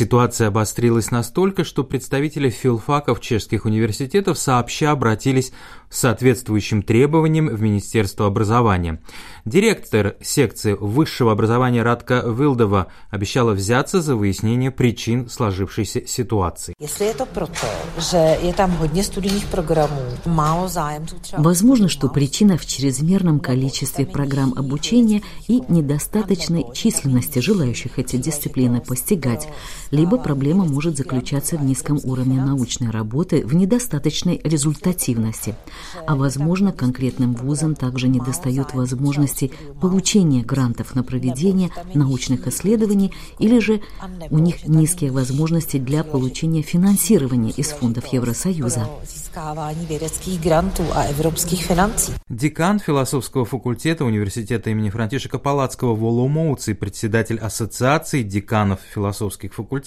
Ситуация обострилась настолько, что представители филфаков чешских университетов сообща обратились с соответствующим требованием в Министерство образования. Директор секции высшего образования Радка Вилдова обещала взяться за выяснение причин сложившейся ситуации. Если это прото, что je там hodně студийных программ, мало zájemců Возможно, что причина в чрезмерном количестве программ обучения и недостаточной численности желающих эти дисциплины постигать, либо проблема может заключаться в низком уровне научной работы, в недостаточной результативности а возможно конкретным вузам также недостает возможности получения грантов на проведение научных исследований или же у них низкие возможности для получения финансирования из фондов Евросоюза. Декан философского факультета университета имени Франтишека Палацкого и председатель Ассоциации деканов философских факультетов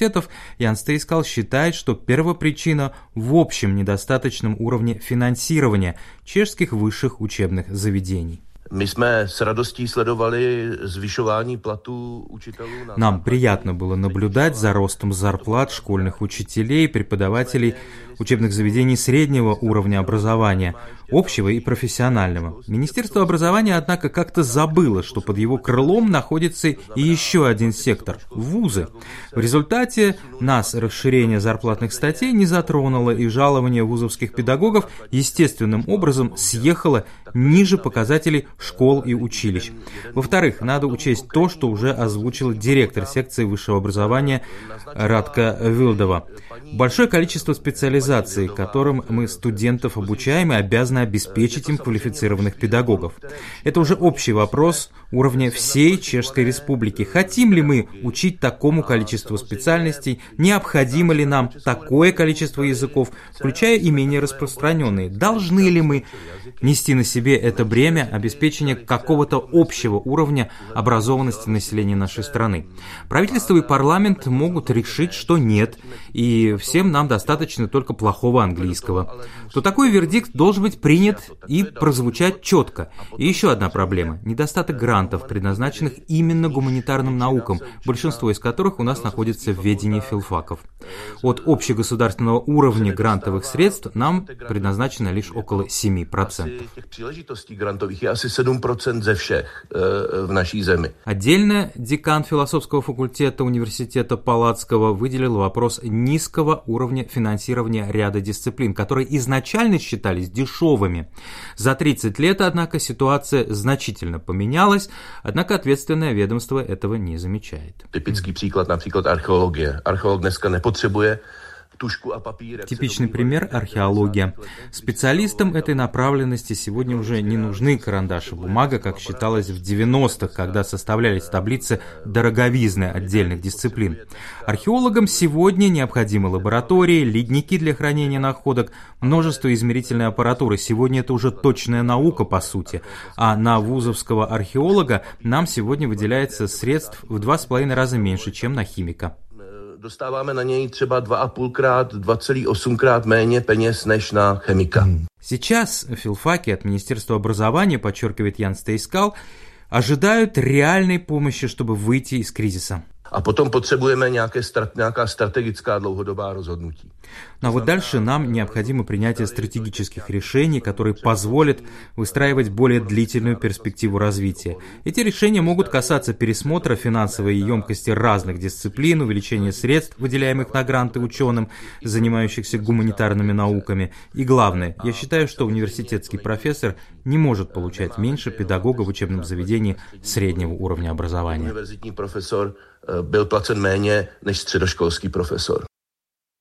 Ян Стейскал считает, что первопричина в общем недостаточном уровне финансирования чешских высших учебных заведений. Мы с радостью следовали звишование плату учителю. Нам приятно было наблюдать за ростом зарплат школьных учителей, преподавателей учебных заведений среднего уровня образования, общего и профессионального. Министерство образования, однако, как-то забыло, что под его крылом находится и еще один сектор – вузы. В результате нас расширение зарплатных статей не затронуло, и жалование вузовских педагогов естественным образом съехало ниже показателей школ и училищ. Во-вторых, надо учесть то, что уже озвучил директор секции высшего образования Радка Вилдова. Большое количество специализаций, которым мы студентов обучаем и обязаны обеспечить им квалифицированных педагогов. Это уже общий вопрос уровня всей Чешской Республики. Хотим ли мы учить такому количеству специальностей? Необходимо ли нам такое количество языков, включая и менее распространенные? Должны ли мы нести на себе это бремя обеспечения какого-то общего уровня образованности населения нашей страны? Правительство и парламент могут решить, что нет, и всем нам достаточно только плохого английского, то такой вердикт должен быть принят и прозвучать четко. И еще одна проблема – недостаток грантов, предназначенных именно гуманитарным наукам, большинство из которых у нас находится в ведении филфаков. От общегосударственного уровня грантовых средств нам предназначено лишь около 7%. Отдельно декан философского факультета университета Палацкого выделил вопрос низкого уровня финансирования ряда дисциплин, которые изначально считались дешевыми. За 30 лет, однако, ситуация значительно поменялась, однако ответственное ведомство этого не замечает. Типичный приклад, например, археология. Археолог днеска не потребует Типичный пример – археология. Специалистам этой направленности сегодня уже не нужны карандаш и бумага, как считалось в 90-х, когда составлялись таблицы дороговизны отдельных дисциплин. Археологам сегодня необходимы лаборатории, ледники для хранения находок, множество измерительной аппаратуры. Сегодня это уже точная наука, по сути. А на вузовского археолога нам сегодня выделяется средств в два с половиной раза меньше, чем на химика dostáváme na něj třeba 2,5 krát, 2,8 krát méně peněz než na chemika. Сейчас филфаки от Министерства образования, подчеркивает Ян Стейскал, ожидают реальной помощи, чтобы выйти из кризиса. Potom potřebujeme nějaké, nějaká strategická dlouhodobá rozhodnutí. Но вот дальше нам необходимо принятие стратегических решений, которые позволят выстраивать более длительную перспективу развития. Эти решения могут касаться пересмотра финансовой емкости разных дисциплин, увеличения средств, выделяемых на гранты ученым, занимающихся гуманитарными науками. И главное, я считаю, что университетский профессор не может получать меньше педагога в учебном заведении среднего уровня образования. Byl placen méně než středoškolský profesor.